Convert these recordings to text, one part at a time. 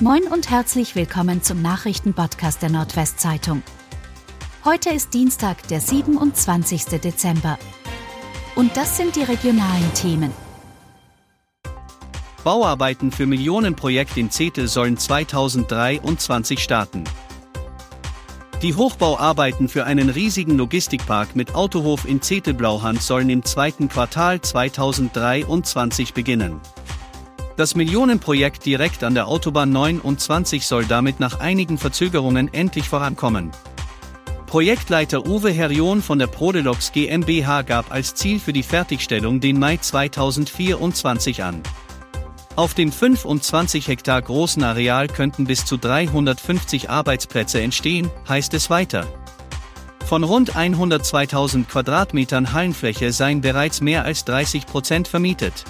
Moin und herzlich willkommen zum Nachrichtenpodcast der Nordwestzeitung. Heute ist Dienstag, der 27. Dezember. Und das sind die regionalen Themen. Bauarbeiten für Millionenprojekt in Zetel sollen 2023 starten. Die Hochbauarbeiten für einen riesigen Logistikpark mit Autohof in Zetel-Blauhand sollen im zweiten Quartal 2023 beginnen. Das Millionenprojekt direkt an der Autobahn 29 soll damit nach einigen Verzögerungen endlich vorankommen. Projektleiter Uwe Herrion von der Prodelox GmbH gab als Ziel für die Fertigstellung den Mai 2024 an. Auf dem 25 Hektar großen Areal könnten bis zu 350 Arbeitsplätze entstehen, heißt es weiter. Von rund 102.000 Quadratmetern Hallenfläche seien bereits mehr als 30 Prozent vermietet.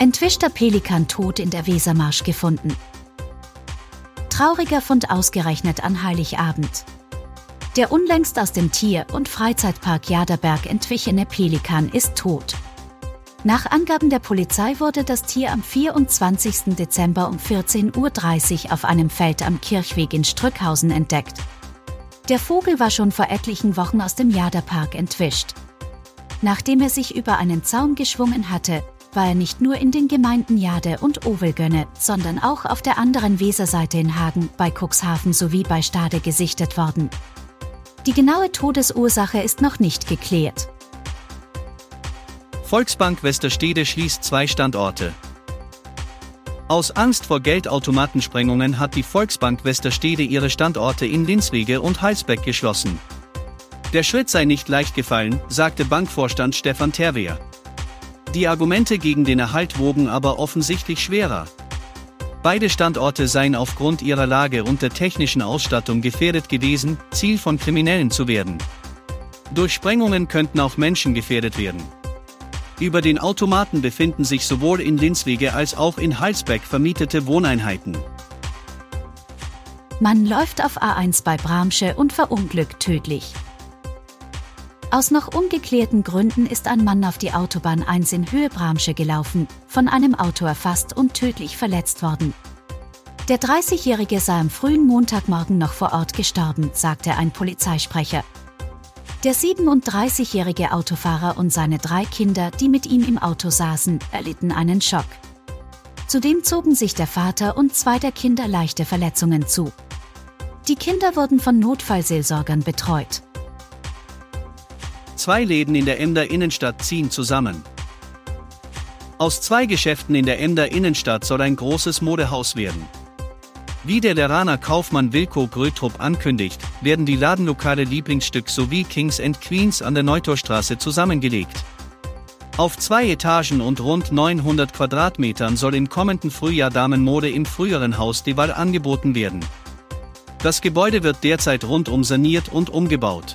Entwischter Pelikan tot in der Wesermarsch gefunden. Trauriger Fund ausgerechnet an Heiligabend. Der unlängst aus dem Tier- und Freizeitpark Jaderberg entwichene Pelikan ist tot. Nach Angaben der Polizei wurde das Tier am 24. Dezember um 14.30 Uhr auf einem Feld am Kirchweg in Strückhausen entdeckt. Der Vogel war schon vor etlichen Wochen aus dem Jaderpark entwischt. Nachdem er sich über einen Zaun geschwungen hatte, war er nicht nur in den Gemeinden Jade und Ovelgönne, sondern auch auf der anderen Weserseite in Hagen, bei Cuxhaven sowie bei Stade gesichtet worden. Die genaue Todesursache ist noch nicht geklärt. Volksbank Westerstede schließt zwei Standorte. Aus Angst vor Geldautomatensprengungen hat die Volksbank Westerstede ihre Standorte in Linswege und Heilsbeck geschlossen. Der Schritt sei nicht leicht gefallen, sagte Bankvorstand Stefan Terwehr. Die Argumente gegen den Erhalt wogen aber offensichtlich schwerer. Beide Standorte seien aufgrund ihrer Lage und der technischen Ausstattung gefährdet gewesen, Ziel von Kriminellen zu werden. Durch Sprengungen könnten auch Menschen gefährdet werden. Über den Automaten befinden sich sowohl in Linswege als auch in Heilsbeck vermietete Wohneinheiten. Man läuft auf A1 bei Bramsche und verunglückt tödlich. Aus noch ungeklärten Gründen ist ein Mann auf die Autobahn 1 in Höhe Bramsche gelaufen, von einem Auto erfasst und tödlich verletzt worden. Der 30-Jährige sei am frühen Montagmorgen noch vor Ort gestorben, sagte ein Polizeisprecher. Der 37-jährige Autofahrer und seine drei Kinder, die mit ihm im Auto saßen, erlitten einen Schock. Zudem zogen sich der Vater und zwei der Kinder leichte Verletzungen zu. Die Kinder wurden von Notfallseelsorgern betreut. Zwei Läden in der Emder Innenstadt ziehen zusammen. Aus zwei Geschäften in der Emder Innenstadt soll ein großes Modehaus werden. Wie der Leraner Kaufmann Wilko Grötrup ankündigt, werden die Ladenlokale Lieblingsstück sowie Kings and Queens an der Neutorstraße zusammengelegt. Auf zwei Etagen und rund 900 Quadratmetern soll im kommenden Frühjahr Damenmode im früheren Haus Deval angeboten werden. Das Gebäude wird derzeit rundum saniert und umgebaut.